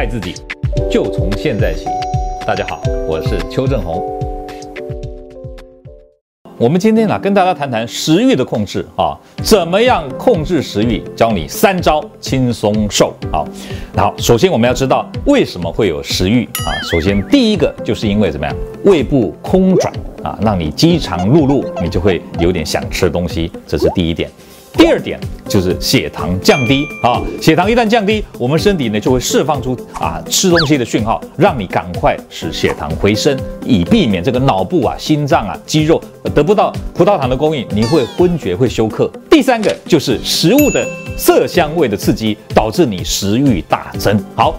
爱自己，就从现在起。大家好，我是邱正红。我们今天呢，跟大家谈谈食欲的控制啊，怎么样控制食欲？教你三招轻松瘦。好，好，首先我们要知道为什么会有食欲啊？首先第一个就是因为怎么样，胃部空转啊，让你饥肠辘辘，你就会有点想吃东西，这是第一点。第二点就是血糖降低啊，血糖一旦降低，我们身体呢就会释放出啊吃东西的讯号，让你赶快使血糖回升，以避免这个脑部啊、心脏啊、肌肉得不到葡萄糖的供应，你会昏厥、会休克。第三个就是食物的色香味的刺激，导致你食欲大增。好，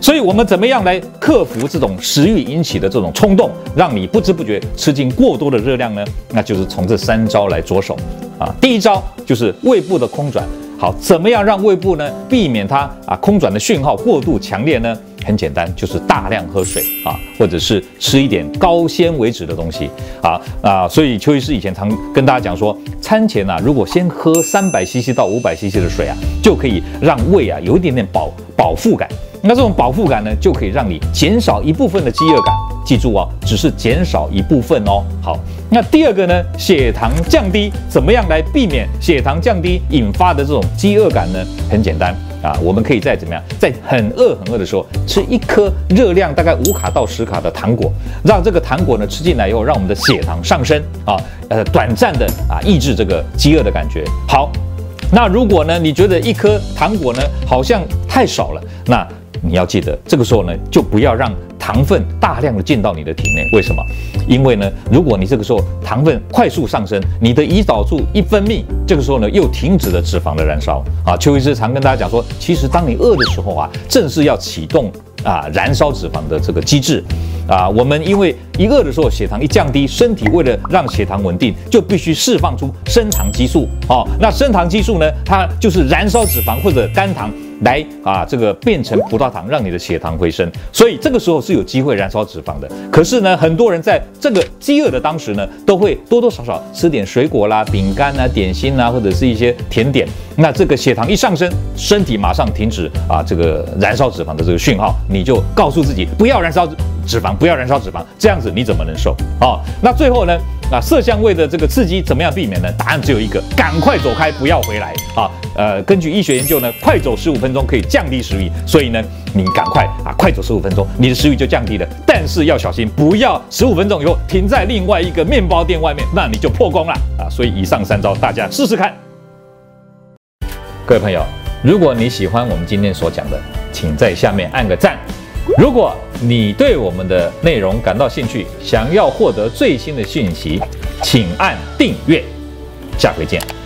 所以我们怎么样来克服这种食欲引起的这种冲动，让你不知不觉吃进过多的热量呢？那就是从这三招来着手。啊，第一招就是胃部的空转。好，怎么样让胃部呢避免它啊空转的讯号过度强烈呢？很简单，就是大量喝水啊，或者是吃一点高纤维质的东西啊啊。所以邱医师以前常跟大家讲说，餐前啊，如果先喝三百 CC 到五百 CC 的水啊，就可以让胃啊有一点点饱饱腹感。那这种饱腹感呢，就可以让你减少一部分的饥饿感。记住哦，只是减少一部分哦。好，那第二个呢，血糖降低，怎么样来避免血糖降低引发的这种饥饿感呢？很简单啊，我们可以在怎么样，在很饿很饿的时候，吃一颗热量大概五卡到十卡的糖果，让这个糖果呢吃进来以后，让我们的血糖上升啊，呃，短暂的啊抑制这个饥饿的感觉。好，那如果呢，你觉得一颗糖果呢好像太少了，那你要记得，这个时候呢，就不要让糖分大量的进到你的体内。为什么？因为呢，如果你这个时候糖分快速上升，你的胰岛素一分泌，这个时候呢，又停止了脂肪的燃烧。啊，邱医师常跟大家讲说，其实当你饿的时候啊，正是要启动啊燃烧脂肪的这个机制。啊，我们因为一饿的时候，血糖一降低，身体为了让血糖稳定，就必须释放出升糖激素。哦，那升糖激素呢，它就是燃烧脂肪或者肝糖。来啊，这个变成葡萄糖，让你的血糖回升，所以这个时候是有机会燃烧脂肪的。可是呢，很多人在这个饥饿的当时呢，都会多多少少吃点水果啦、饼干啊、点心啊，或者是一些甜点。那这个血糖一上升，身体马上停止啊，这个燃烧脂肪的这个讯号，你就告诉自己不要燃烧脂肪，不要燃烧脂肪，这样子你怎么能瘦啊？那最后呢？啊，色香味的这个刺激怎么样避免呢？答案只有一个，赶快走开，不要回来啊！呃，根据医学研究呢，快走十五分钟可以降低食欲，所以呢，你赶快啊，快走十五分钟，你的食欲就降低了。但是要小心，不要十五分钟以后停在另外一个面包店外面，那你就破功了啊！所以以上三招大家试试看。各位朋友，如果你喜欢我们今天所讲的，请在下面按个赞。如果你对我们的内容感到兴趣，想要获得最新的讯息，请按订阅。下回见。